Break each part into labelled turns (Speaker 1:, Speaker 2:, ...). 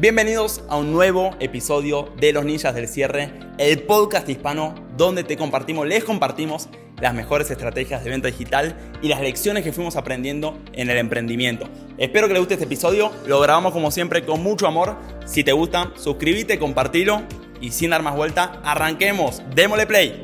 Speaker 1: Bienvenidos a un nuevo episodio de Los Ninjas del Cierre, el podcast hispano donde te compartimos, les compartimos las mejores estrategias de venta digital y las lecciones que fuimos aprendiendo en el emprendimiento. Espero que les guste este episodio, lo grabamos como siempre con mucho amor. Si te gusta, suscríbete, compartilo y sin dar más vuelta, arranquemos, démosle play.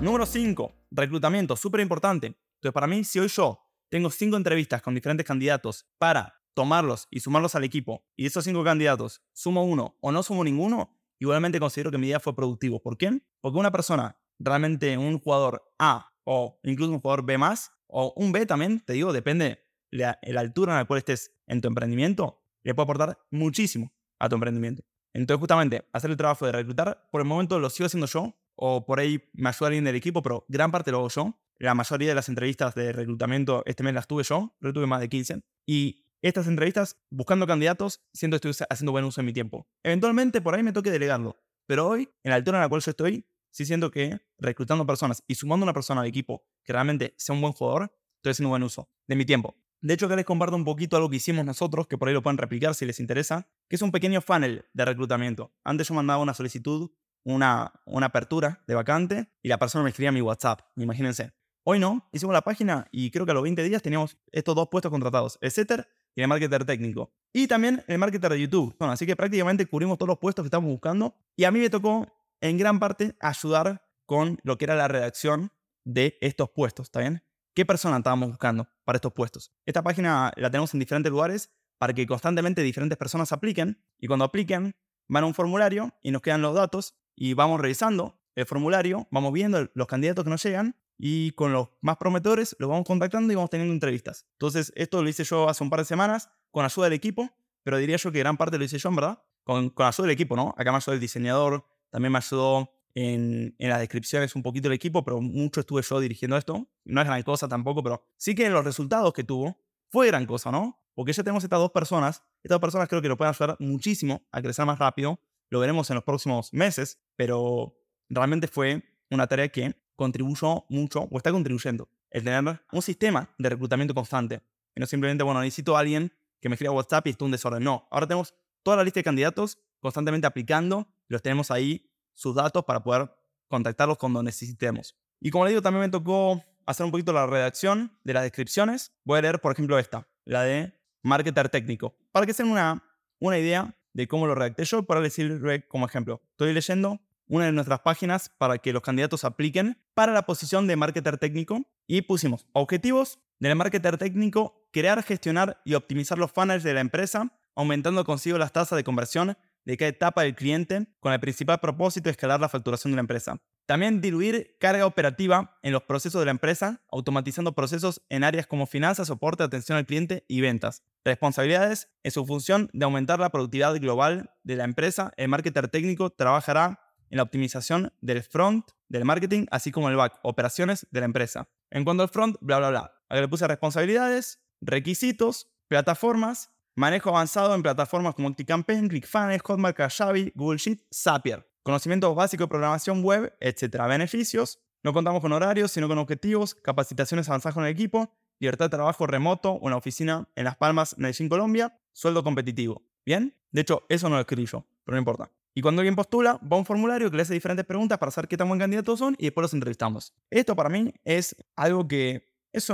Speaker 1: Número 5, reclutamiento, súper importante. Entonces para mí, si hoy yo tengo cinco entrevistas con diferentes candidatos para tomarlos y sumarlos al equipo, y de esos cinco candidatos sumo uno o no sumo ninguno, igualmente considero que mi día fue productivo. ¿Por qué? Porque una persona, realmente un jugador A o incluso un jugador B más, o un B también, te digo, depende de la, altura en la cual estés en tu emprendimiento, le puede aportar muchísimo a tu emprendimiento. Entonces, justamente, hacer el trabajo de reclutar, por el momento lo sigo haciendo yo, o por ahí me ayuda alguien del equipo, pero gran parte lo hago yo. La mayoría de las entrevistas de reclutamiento este mes las tuve yo, pero tuve más de 15. Y estas entrevistas, buscando candidatos, siento que estoy haciendo buen uso de mi tiempo. Eventualmente por ahí me toque delegarlo, pero hoy, en la altura en la cual yo estoy, sí siento que reclutando personas y sumando una persona al equipo que realmente sea un buen jugador, estoy haciendo buen uso de mi tiempo. De hecho, acá les comparto un poquito algo que hicimos nosotros, que por ahí lo pueden replicar si les interesa, que es un pequeño funnel de reclutamiento. Antes yo mandaba una solicitud, una, una apertura de vacante, y la persona me escribía mi WhatsApp, imagínense. Hoy no, hicimos la página y creo que a los 20 días teníamos estos dos puestos contratados, el setter y el marketer técnico. Y también el marketer de YouTube. Bueno, así que prácticamente cubrimos todos los puestos que estábamos buscando. Y a mí me tocó, en gran parte, ayudar con lo que era la redacción de estos puestos, ¿está bien? ¿Qué persona estábamos buscando para estos puestos? Esta página la tenemos en diferentes lugares para que constantemente diferentes personas apliquen. Y cuando apliquen, van a un formulario y nos quedan los datos y vamos revisando el formulario, vamos viendo los candidatos que nos llegan y con los más prometedores los vamos contactando y vamos teniendo entrevistas. Entonces, esto lo hice yo hace un par de semanas con ayuda del equipo, pero diría yo que gran parte lo hice yo, en verdad, con, con ayuda del equipo, ¿no? Acá me ayudó el diseñador, también me ayudó en, en, las descripciones un poquito el equipo, pero mucho estuve yo dirigiendo esto. No es gran cosa tampoco, pero sí que los resultados que tuvo fue gran cosa, ¿no? Porque ya tenemos estas dos personas. Estas dos personas creo que lo pueden ayudar muchísimo a crecer más rápido. Lo veremos en los próximos meses, pero realmente fue una tarea que contribuyó mucho o está contribuyendo el tener un sistema de reclutamiento constante. Y no simplemente, bueno, necesito a alguien que me escriba WhatsApp y esto es un desorden. No, ahora tenemos toda la lista de candidatos constantemente aplicando, los tenemos ahí sus datos para poder contactarlos cuando necesitemos. Y como le digo, también me tocó hacer un poquito la redacción de las descripciones. Voy a leer, por ejemplo, esta, la de marketer técnico, para que se una, una idea de cómo lo redacté yo, para decirle como ejemplo. Estoy leyendo una de nuestras páginas para que los candidatos apliquen para la posición de marketer técnico y pusimos objetivos del marketer técnico, crear, gestionar y optimizar los funnels de la empresa, aumentando consigo las tasas de conversión de cada etapa del cliente con el principal propósito de escalar la facturación de la empresa. También diluir carga operativa en los procesos de la empresa, automatizando procesos en áreas como finanzas, soporte, atención al cliente y ventas. Responsabilidades en su función de aumentar la productividad global de la empresa. El marketer técnico trabajará en la optimización del front del marketing, así como el back, operaciones de la empresa. En cuanto al front, bla, bla, bla. Aquí le puse responsabilidades, requisitos, plataformas, manejo avanzado en plataformas como Multicampaign, ClickFunnels, Hotmart, Kajabi, Google Sheet, Zapier. Conocimientos básicos de programación web, etc. Beneficios. No contamos con horarios, sino con objetivos, capacitaciones avanzadas con el equipo, libertad de trabajo remoto, una oficina en Las Palmas, Medellín, Colombia, sueldo competitivo. ¿Bien? De hecho, eso no lo escribí yo, pero no importa. Y cuando alguien postula, va a un formulario que le hace diferentes preguntas para saber qué tan buen candidato son y después los entrevistamos. Esto para mí es algo que es,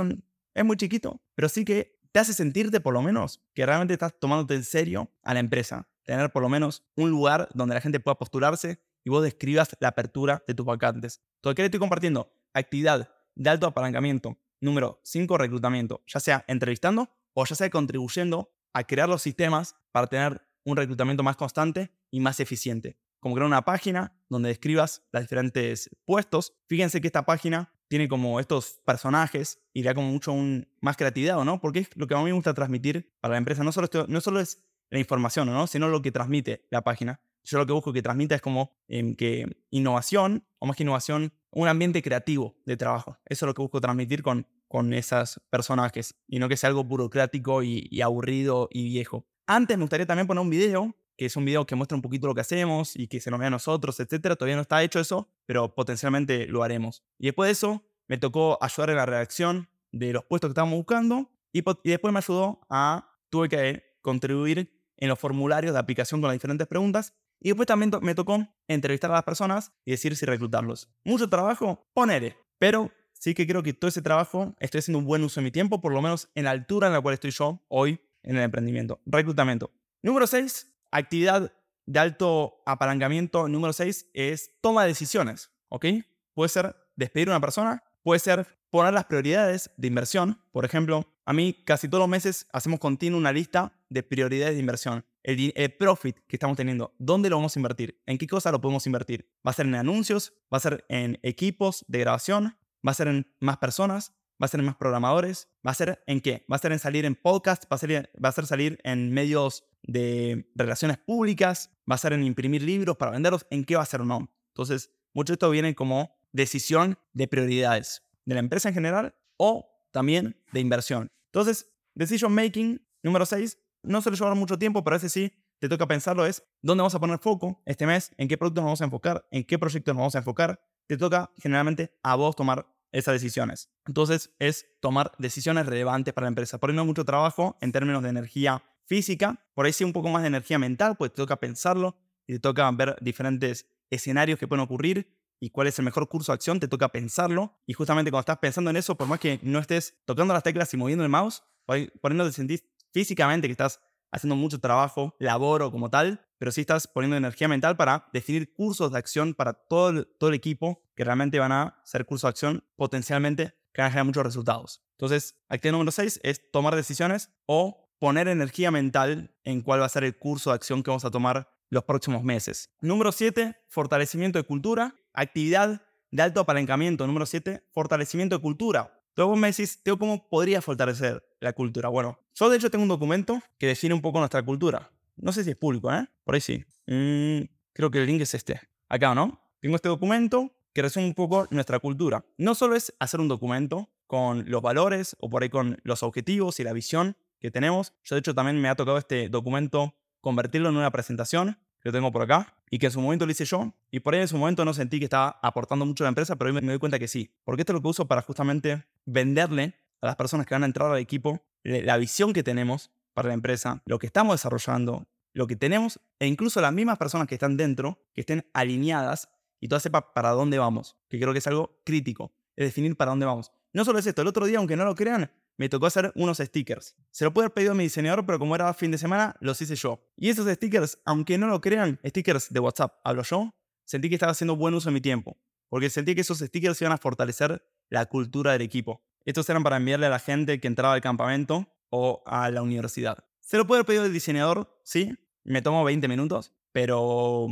Speaker 1: es muy chiquito, pero sí que te hace sentirte por lo menos que realmente estás tomándote en serio a la empresa. Tener por lo menos un lugar donde la gente pueda postularse y vos describas la apertura de tus vacantes. Todo que le estoy compartiendo actividad de alto apalancamiento. Número 5, reclutamiento. Ya sea entrevistando o ya sea contribuyendo a crear los sistemas para tener un reclutamiento más constante y más eficiente. Como crear una página donde describas los diferentes puestos. Fíjense que esta página tiene como estos personajes y le da como mucho un, más creatividad, ¿no? Porque es lo que a mí me gusta transmitir para la empresa. No solo, no solo es la información, ¿no? Sino lo que transmite la página. Yo lo que busco que transmita es como em, que innovación, o más que innovación, un ambiente creativo de trabajo. Eso es lo que busco transmitir con, con esos personajes y no que sea algo burocrático y aburrido y viejo. Antes me gustaría también poner un video, que es un video que muestra un poquito lo que hacemos y que se nos vea a nosotros, etcétera. Todavía no está hecho eso, pero potencialmente lo haremos. Y después de eso, me tocó ayudar en la redacción de los puestos que estábamos buscando y, después me ayudó a tuve que contribuir en los formularios de aplicación con las diferentes preguntas y después también me tocó entrevistar a las personas y decir si reclutarlos. Mucho trabajo, ponele, pero sí que creo que todo ese trabajo estoy haciendo un buen uso de mi tiempo, por lo menos en la altura en la cual estoy yo hoy en el emprendimiento. Reclutamiento. Número 6, actividad de alto apalancamiento. Número 6 es toma de decisiones, ¿ok? Puede ser despedir a una persona, puede ser poner las prioridades de inversión. Por ejemplo, a mí casi todos los meses hacemos continuo una lista de prioridades de inversión. El, profit que estamos teniendo, ¿dónde lo vamos a invertir? ¿En qué cosa lo podemos invertir? ¿Va a ser en anuncios? ¿Va a ser en equipos de grabación? ¿Va a ser en más personas? ¿Va a ser en más programadores? ¿Va a ser en qué? ¿Va a ser en salir en podcast? ¿Va a ser, va a ser salir en medios de relaciones públicas? ¿Va a ser en imprimir libros para venderlos? ¿En qué va a ser o no? Entonces, mucho de esto viene como decisión de prioridades de la empresa en general o también de inversión. Entonces, decision making número 6 no suele llevar mucho tiempo, pero ese sí te toca pensarlo es dónde vamos a poner foco este mes, en qué productos nos vamos a enfocar, en qué proyectos nos vamos a enfocar. Te toca generalmente a vos tomar esas decisiones. Entonces es tomar decisiones relevantes para la empresa. Por mucho trabajo en términos de energía física, por ahí sí un poco más de energía mental, pues te toca pensarlo y te toca ver diferentes escenarios que pueden ocurrir y cuál es el mejor curso de acción, te toca pensarlo. Y justamente cuando estás pensando en eso, por más que no estés tocando las teclas y moviendo el mouse, por ahí, no te sentís físicamente que estás haciendo mucho trabajo, laboro como tal, pero sí estás poniendo energía mental para definir cursos de acción para todo el, todo equipo que realmente van a ser cursos de acción potencialmente que van a generar muchos resultados. Entonces, actividad número 6 es tomar decisiones o poner energía mental en cuál va a ser el curso de acción que vamos a tomar los próximos meses. Número 7, fortalecimiento de cultura. Actividad de alto apalancamiento. Número 7, fortalecimiento de cultura. Entonces vos me decís, Teo, ¿cómo podría fortalecer la cultura? Bueno, yo de hecho tengo un documento que define un poco nuestra cultura. No sé si es público, ¿eh? Por ahí sí. Mm, creo que el link es este. Acá, ¿no? Tengo este documento que resume un poco nuestra cultura. No solo es hacer un documento con los valores o por ahí con los objetivos y la visión que tenemos. Yo de hecho también me ha tocado este documento convertirlo en una presentación que lo tengo por acá y que en su momento lo hice yo y por ahí en su momento no sentí que estaba aportando mucho a la empresa, pero hoy me, doy cuenta que sí, porque esto es lo que uso para justamente venderle a las personas que van a entrar al equipo la visión que tenemos para la empresa, lo que estamos desarrollando, lo que tenemos e incluso las mismas personas que están dentro, que estén alineadas y todas sepan para dónde vamos, que creo que es algo crítico, es definir para dónde vamos. No solo es esto, el otro día, aunque no lo crean, me tocó hacer unos stickers. Se lo pude haber pedido a mi diseñador, pero como era fin de semana, los hice yo. Y esos stickers, aunque no lo crean, stickers de WhatsApp, hablo yo, sentí que estaba haciendo buen uso de mi tiempo. Porque sentí que esos stickers iban a fortalecer la cultura del equipo. Estos eran para enviarle a la gente que entraba al campamento o a la universidad. Se lo puede haber pedido al diseñador, sí, me tomó 20 minutos, pero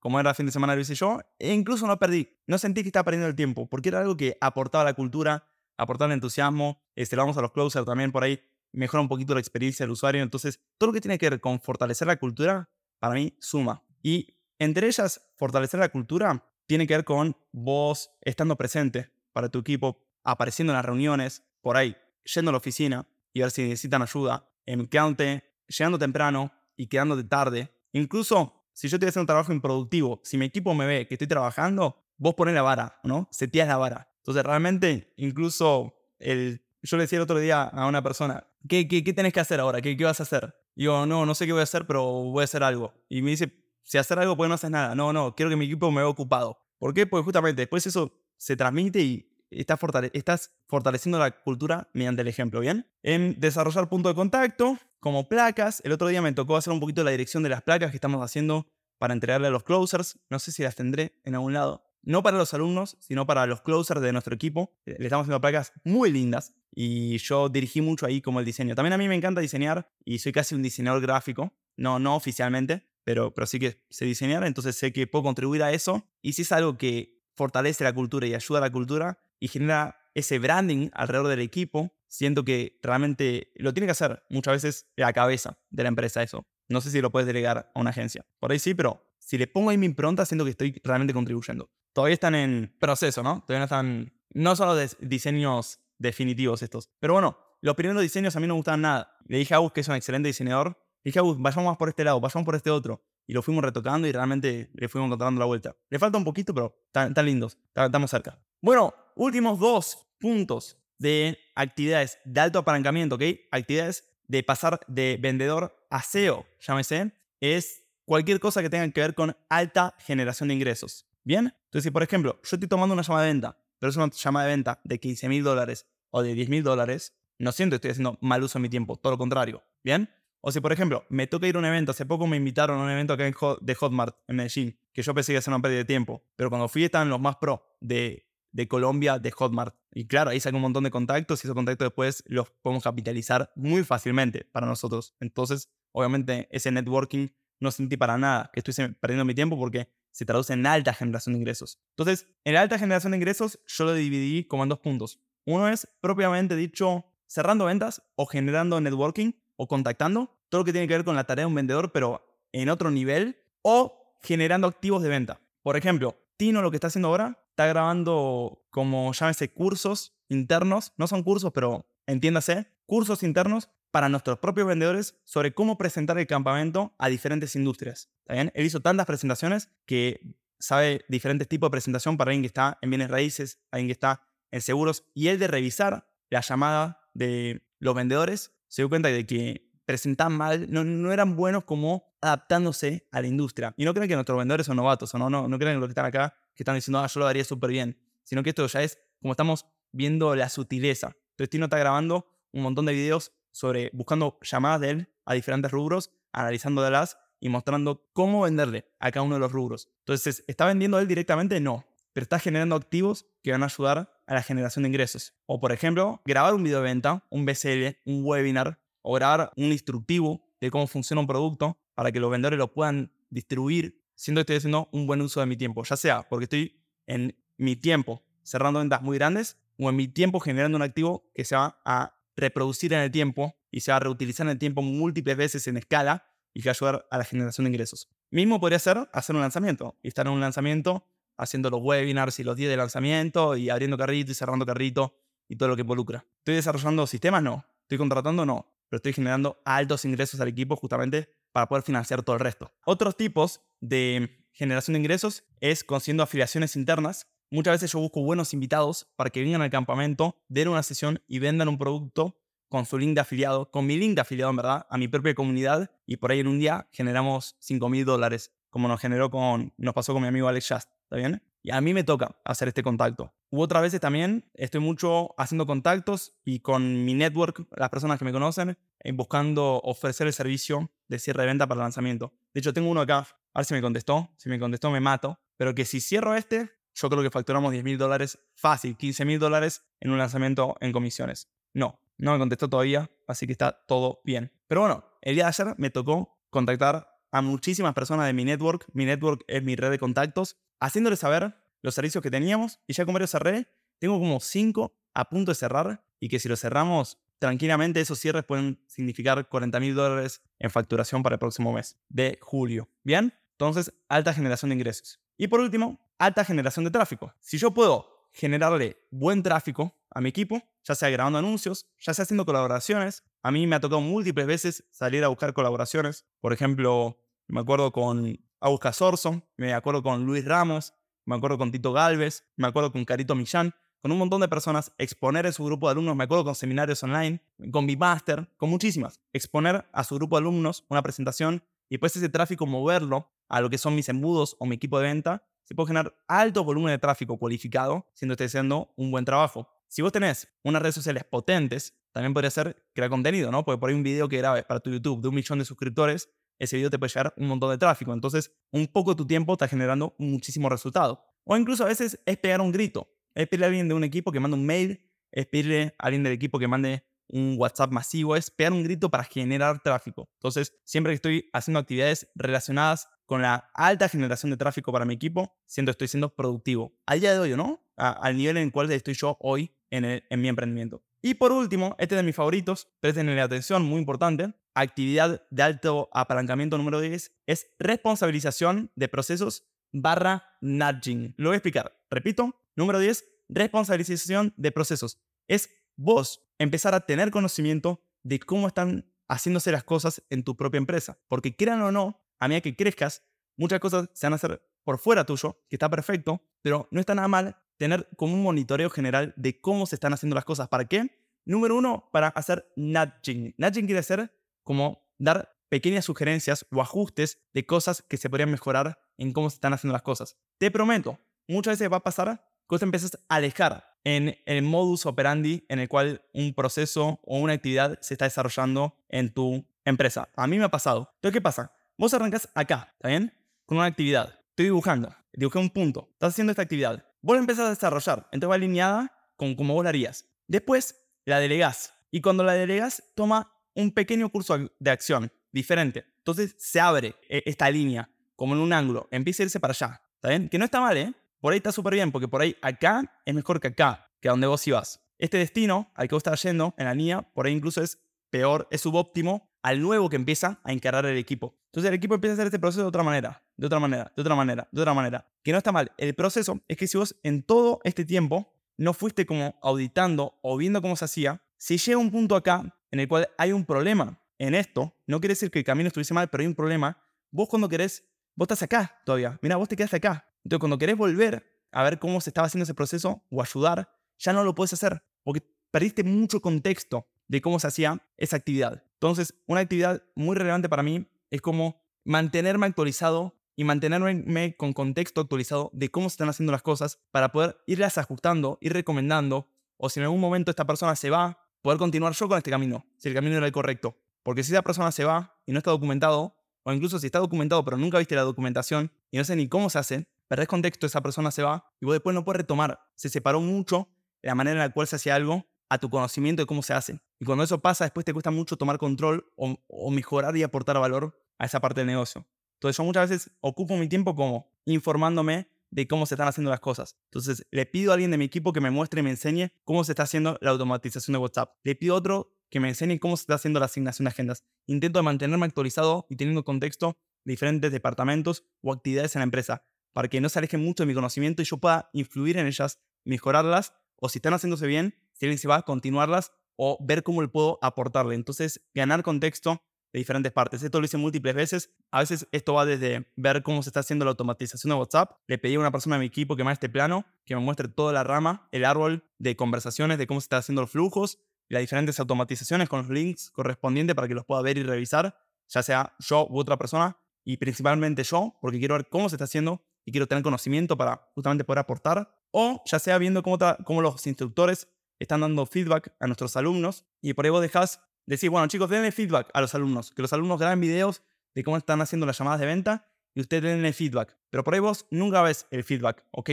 Speaker 1: como era fin de semana lo hice yo, e incluso no perdí, no sentí que estaba perdiendo el tiempo, porque era algo que aportaba a la cultura, aportar entusiasmo, este, vamos a los closers también por ahí, mejora un poquito la experiencia del usuario. Entonces, todo lo que tiene que ver con fortalecer la cultura, para mí suma. Y entre ellas, fortalecer la cultura tiene que ver con vos estando presente para tu equipo, apareciendo en las reuniones, por ahí, yendo a la oficina y ver si necesitan ayuda, en quedándote, llegando temprano y quedándote tarde. Incluso si yo estoy haciendo un trabajo improductivo, si mi equipo me ve que estoy trabajando, vos pones la vara, ¿no? Setías la vara. Entonces, realmente, incluso el, yo le decía el otro día a una persona, ¿qué, qué, qué tenés que hacer ahora? ¿Qué, ¿Qué vas a hacer? Y yo, no, no sé qué voy a hacer, pero voy a hacer algo. Y me dice, si hacer algo, pues no haces nada. No, no, quiero que mi equipo me vea ocupado. ¿Por qué? Porque justamente después eso se transmite y estás, estás fortaleciendo la cultura mediante el ejemplo, ¿bien? En desarrollar punto de contacto, como placas. El otro día me tocó hacer un poquito la dirección de las placas que estamos haciendo para entregarle a los closers. No sé si las tendré en algún lado no para los alumnos, sino para los closers de nuestro equipo. Eh, le estamos haciendo placas muy lindas y yo dirigí mucho ahí como el diseño. También a mí me encanta diseñar y soy casi un diseñador gráfico, no, no oficialmente, pero, pero sí que sé diseñar, entonces sé que puedo contribuir a eso. Y si es algo que fortalece la cultura y ayuda a la cultura y genera ese branding alrededor del equipo, siento que realmente lo tiene que hacer muchas veces la cabeza de la empresa eso. No sé si lo puedes delegar a una agencia. Por ahí sí, pero si le pongo ahí mi impronta, siento que estoy realmente contribuyendo todavía están en proceso, ¿no? Todavía no están, no son los diseños definitivos estos. Pero bueno, los primeros diseños a mí no me gustaban nada. Le dije a Agus que es un excelente diseñador. Le dije a Agus, vayamos más por este lado, vayamos por este otro. Y lo fuimos retocando y realmente le fuimos encontrando la vuelta. Le falta un poquito, pero están, lindos. Estamos cerca. Bueno, últimos dos puntos de actividades de alto apalancamiento, ¿ok? Actividades de pasar de vendedor a SEO, llámese, es cualquier cosa que tenga que ver con alta generación de ingresos. ¿Bien? Entonces, si por ejemplo, yo estoy tomando una llamada de venta, pero es una llamada de venta de 15 mil dólares o de 10 mil dólares, no siento que estoy haciendo mal uso de mi tiempo, todo lo contrario. ¿Bien? O si, por ejemplo, me toca ir a un evento, hace poco me invitaron a un evento acá de Hotmart en Medellín, que yo pensé que iba a ser una pérdida de tiempo, pero cuando fui estaban los más pro de, de Colombia, de Hotmart. Y claro, ahí saqué un montón de contactos y esos contactos después los podemos capitalizar muy fácilmente para nosotros. Entonces, obviamente, ese networking no sentí para nada que estoy perdiendo mi tiempo porque se traduce en alta generación de ingresos. Entonces, en la alta generación de ingresos yo lo dividí como en dos puntos. Uno es propiamente dicho cerrando ventas o generando networking o contactando, todo lo que tiene que ver con la tarea de un vendedor, pero en otro nivel, o generando activos de venta. Por ejemplo, Tino lo que está haciendo ahora, está grabando como llámese cursos internos, no son cursos, pero entiéndase, cursos internos para nuestros propios vendedores sobre cómo presentar el campamento a diferentes industrias. ¿Está bien? Él hizo tantas presentaciones que sabe diferentes tipos de presentación para alguien que está en bienes raíces, alguien que está en seguros, y él de revisar la llamada de los vendedores se dio cuenta de que presentaban mal, no, eran buenos como adaptándose a la industria. Y no creen que nuestros vendedores son novatos, o no, no, no creen que los que están acá, que están diciendo, ah, yo lo daría súper bien, sino que esto ya es como estamos viendo la sutileza. Entonces Tino está grabando un montón de videos sobre buscando llamadas de él a diferentes rubros, analizándolas y mostrando cómo venderle a cada uno de los rubros. Entonces, ¿está vendiendo él directamente? No, pero está generando activos que van a ayudar a la generación de ingresos. O por ejemplo, grabar un video de venta, un BCL, un webinar, o grabar un instructivo de cómo funciona un producto para que los vendedores lo puedan distribuir, siendo que estoy haciendo un buen uso de mi tiempo, ya sea porque estoy en mi tiempo cerrando ventas muy grandes o en mi tiempo generando un activo que se va a reproducir en el tiempo y se va a reutilizar en el tiempo múltiples veces en escala y que va a ayudar a la generación de ingresos. Mismo podría ser hacer un lanzamiento y estar en un lanzamiento haciendo los webinars y los días de lanzamiento y abriendo carrito y cerrando carrito y todo lo que involucra. ¿Estoy desarrollando sistemas? No. ¿Estoy contratando? No. Pero estoy generando altos ingresos al equipo justamente para poder financiar todo el resto. Otros tipos de generación de ingresos es consiguiendo afiliaciones internas. Muchas veces yo busco buenos invitados para que vengan al campamento, den una sesión y vendan un producto con su link de afiliado, con mi link de afiliado en verdad, a mi propia comunidad y por ahí en un día generamos 5 mil dólares, como nos generó con, nos pasó con mi amigo Alex Just. ¿está bien? Y a mí me toca hacer este contacto. U otras veces también estoy mucho haciendo contactos y con mi network, las personas que me conocen, eh, buscando ofrecer el servicio de cierre de venta para el lanzamiento. De hecho, tengo uno acá, a ver si me contestó. Si me contestó, me mato. Pero que si cierro este, yo creo que facturamos 10 mil dólares fácil, 15 mil dólares en un lanzamiento en comisiones. No, no me contestó todavía, así que está todo bien. Pero bueno, el día de ayer me tocó contactar a muchísimas personas de mi network. Mi network es mi red de contactos haciéndole saber los servicios que teníamos y ya con varios cerré, tengo como cinco a punto de cerrar y que si lo cerramos tranquilamente esos cierres pueden significar 40 mil dólares en facturación para el próximo mes de julio. ¿Bien? Entonces, alta generación de ingresos. Y por último, alta generación de tráfico. Si yo puedo generarle buen tráfico a mi equipo, ya sea grabando anuncios, ya sea haciendo colaboraciones, a mí me ha tocado múltiples veces salir a buscar colaboraciones. Por ejemplo, me acuerdo con Augusta Sorson, me acuerdo con Luis Ramos, me acuerdo con Tito Galvez, me acuerdo con Carito Millán, con un montón de personas, exponer a su grupo de alumnos, me acuerdo con seminarios online, con Master, con muchísimas. Exponer a su grupo de alumnos una presentación y después ese tráfico moverlo a lo que son mis embudos o mi equipo de venta, se puede generar alto volumen de tráfico cualificado, siendo esté haciendo un buen trabajo. Si vos tenés unas redes sociales potentes, también podría ser crear contenido, ¿no? Porque por ahí un video que grabes para tu YouTube de un millón de suscriptores ese video te puede llevar un montón de tráfico. Entonces, un poco de tu tiempo está generando muchísimo resultado. O incluso a veces es pegar un grito. Es pedirle a alguien de un equipo que mande un mail, es pedirle a alguien del equipo que mande un WhatsApp masivo, es pegar un grito para generar tráfico. Entonces, siempre que estoy haciendo actividades relacionadas con la alta generación de tráfico para mi equipo, siento que estoy siendo productivo. Al día de hoy, ¿no? al nivel en el cual estoy yo hoy en, en mi emprendimiento. Y por último, este es de mis favoritos, prestenle atención, muy importante, actividad de alto apalancamiento número 10 es responsabilización de procesos barra nudging. Lo voy a explicar. Repito, número 10, responsabilización de procesos. Es vos empezar a tener conocimiento de cómo están haciéndose las cosas en tu propia empresa. Porque quieran o no, a medida que crezcas, muchas cosas se van a hacer por fuera tuyo, que está perfecto, pero no está nada mal tener como un monitoreo general de cómo se están haciendo las cosas. ¿Para qué? Número uno, para hacer nudging. Nudging quiere decir como dar pequeñas sugerencias o ajustes de cosas que se podrían mejorar en cómo se están haciendo las cosas. Te prometo, muchas veces va a pasar que te empiezas a alejar en el modus operandi en el cual un proceso o una actividad se está desarrollando en tu empresa. A mí me ha pasado. Entonces, ¿qué pasa? Vos arrancas acá, ¿está bien? Con una actividad. Estoy dibujando. Dibujé un punto. Estás haciendo esta actividad. Vos la empezás a desarrollar. Entonces va alineada con como vos la harías. Después la delegás. Y cuando la delegas, toma un pequeño curso de acción diferente. Entonces se abre eh, esta línea como en un ángulo. Empieza a irse para allá. ¿Está bien? Que no está mal, ¿eh? Por ahí está súper bien, porque por ahí acá es mejor que acá, que a donde vos ibas. Este destino al que vos estás yendo en la línea, por ahí incluso es peor, es subóptimo al nuevo que empieza a encarar el equipo. Entonces el equipo empieza a hacer este proceso de otra manera, de otra manera, de otra manera, de otra manera. Que no está mal. El proceso es que si vos en todo este tiempo no fuiste como auditando o viendo cómo se hacía, si llega un punto acá en el cual hay un problema en esto, no quiere decir que el camino estuviese mal, pero hay un problema, vos cuando querés, vos estás acá todavía. Mira, vos te quedaste acá. Entonces, cuando querés volver a ver cómo se estaba haciendo ese proceso o ayudar, ya no lo puedes hacer porque perdiste mucho contexto de cómo se hacía esa actividad. Entonces, una actividad muy relevante para mí es como mantenerme actualizado y mantenerme con contexto actualizado de cómo se están haciendo las cosas para poder irlas ajustando, ir recomendando, o si en algún momento esta persona se va, poder continuar yo con este camino, si el camino era el correcto. Porque si esa persona se va y no está documentado, o incluso si está documentado pero nunca viste la documentación y no sé ni cómo se hace, perdés contexto, esa persona se va y vos después no puedes retomar. Se separó mucho la manera en la cual se hacía algo a tu conocimiento de cómo se hace. Y cuando eso pasa, después te cuesta mucho tomar control o, mejorar y aportar valor a esa parte del negocio. Entonces yo muchas veces ocupo mi tiempo como informándome de cómo se están haciendo las cosas. Entonces le pido a alguien de mi equipo que me muestre y me enseñe cómo se está haciendo la automatización de WhatsApp. Le pido a otro que me enseñe cómo se está haciendo la asignación de agendas. Intento mantenerme actualizado y teniendo contexto de diferentes departamentos o actividades en la empresa, para que no se alejen mucho de mi conocimiento y yo pueda influir en ellas, mejorarlas, o si están haciéndose bien, si alguien se va, a continuarlas o ver cómo le puedo aportarle. Entonces, ganar contexto de diferentes partes. Esto lo hice múltiples veces. A veces esto va desde ver cómo se está haciendo la automatización de WhatsApp. Le pedí a una persona de mi equipo que me haga este plano, que me muestre toda la rama, el árbol de conversaciones, de cómo se están haciendo los flujos, las diferentes automatizaciones con los links correspondientes para que los pueda ver y revisar, ya sea yo u otra persona, y principalmente yo, porque quiero ver cómo se está haciendo y quiero tener conocimiento para justamente poder aportar, o ya sea viendo cómo, cómo los instructores están dando feedback a nuestros alumnos, y por ahí vos dejás decir, bueno chicos, denle feedback a los alumnos, que los alumnos graben videos de cómo están haciendo las llamadas de venta y ustedes denle feedback. Pero por ahí vos nunca ves el feedback, ¿ok?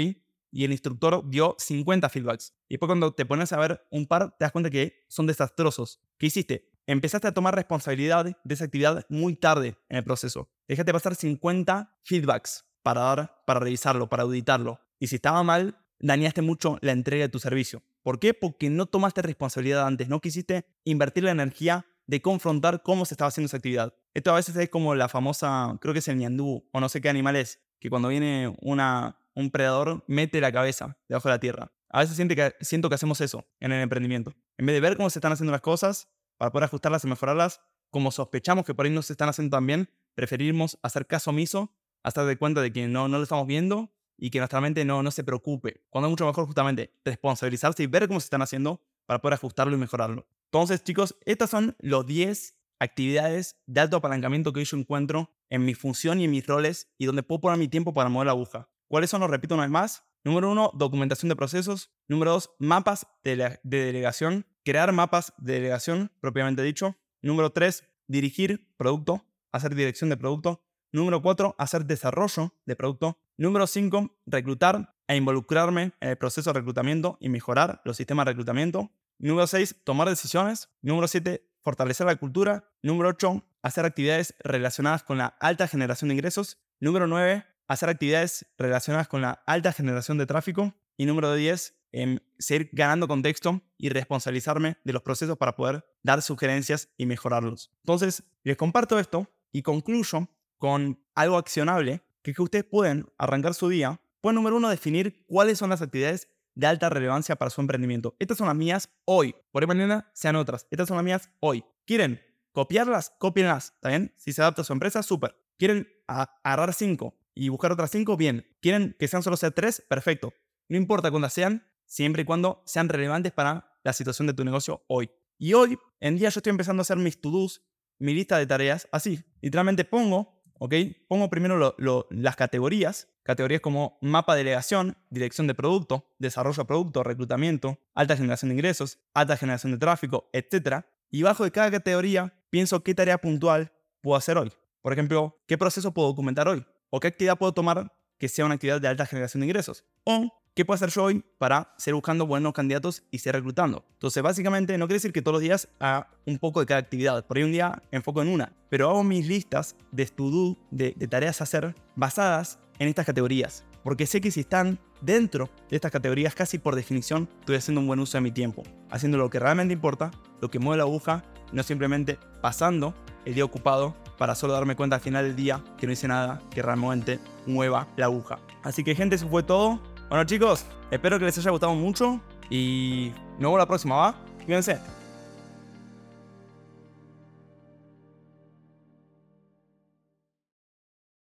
Speaker 1: y el instructor dio 50 feedbacks. Y después cuando te pones a ver un par, te das cuenta que son desastrosos. ¿Qué hiciste? Empezaste a tomar responsabilidad de esa actividad muy tarde en el proceso. Dejaste pasar 50 feedbacks para dar, para revisarlo, para auditarlo. Y si estaba mal, dañaste mucho la entrega de tu servicio. ¿Por qué? Porque no tomaste responsabilidad antes, no quisiste invertir la energía de confrontar cómo se estaba haciendo esa actividad. Esto a veces es como la famosa, creo que es el ñandú, o no sé qué animal es, que cuando viene una, un predador mete la cabeza debajo de la tierra. A veces siento que, siento que hacemos eso en el emprendimiento. En vez de ver cómo se están haciendo las cosas para poder ajustarlas y mejorarlas, como sospechamos que por ahí no se están haciendo tan bien, preferimos hacer caso omiso, hasta de cuenta de que no, no lo estamos viendo y que nuestra mente no, no se preocupe. Cuando es mucho mejor justamente responsabilizarse y ver cómo se están haciendo para poder ajustarlo y mejorarlo. Entonces, chicos, estas son los 10 actividades de alto apalancamiento que yo encuentro en mi función y en mis roles y donde puedo poner mi tiempo para mover la aguja. ¿Cuáles son? Los repito una vez más. Número uno, documentación de procesos. Número dos, mapas de, delegación. Crear mapas de delegación, propiamente dicho. Número tres, dirigir producto, hacer dirección de producto. Número cuatro, hacer desarrollo de producto. Número cinco, reclutar e involucrarme en el proceso de reclutamiento y mejorar los sistemas de reclutamiento. Número seis, tomar decisiones. Número siete, fortalecer la cultura. Número ocho, hacer actividades relacionadas con la alta generación de ingresos. Número nueve, hacer actividades relacionadas con la alta generación de tráfico. Y número 10, en seguir ganando contexto y responsabilizarme de los procesos para poder dar sugerencias y mejorarlos. Entonces, les comparto esto y concluyo con algo accionable que, que ustedes pueden arrancar su día. Pues número uno, definir cuáles son las actividades de alta relevancia para su emprendimiento. Estas son las mías hoy. Por ahí mañana sean otras. Estas son las mías hoy. ¿Quieren copiarlas? Cópienlas. ¿Está bien? Si se adapta a su empresa, súper. ¿Quieren agarrar cinco y buscar otras cinco, bien. ¿Quieren que sean solo sea tres? Perfecto. No importa cuántas sean, siempre y cuando sean relevantes para la situación de tu negocio hoy. Y hoy en día yo estoy empezando a hacer mis to-dos, mi lista de tareas, así. Literalmente pongo, ¿ok? Pongo primero las categorías, categorías como mapa de delegación, dirección de producto, desarrollo de producto, reclutamiento, alta generación de ingresos, alta generación de tráfico, etc. Y bajo de cada categoría pienso qué tarea puntual puedo hacer hoy. Por ejemplo, qué proceso puedo documentar hoy o qué actividad puedo tomar que sea una actividad de alta generación de ingresos. O qué puedo hacer yo hoy para seguir buscando buenos candidatos y seguir reclutando. Entonces, básicamente, no quiere decir que todos los días haga un poco de cada actividad. Por ahí un día enfoco en una. Pero hago mis listas de estudio, de, de tareas a hacer, basadas en estas categorías. Porque sé que si están dentro de estas categorías, casi por definición, estoy haciendo un buen uso de mi tiempo. Haciendo lo que realmente importa, lo que mueve la aguja, no simplemente pasando el día ocupado para solo darme cuenta al final del día que no hice nada que realmente mueva la aguja. Así que gente, eso fue todo. Bueno chicos, espero que les haya gustado mucho y nos vemos la próxima, ¿va? Cuídense.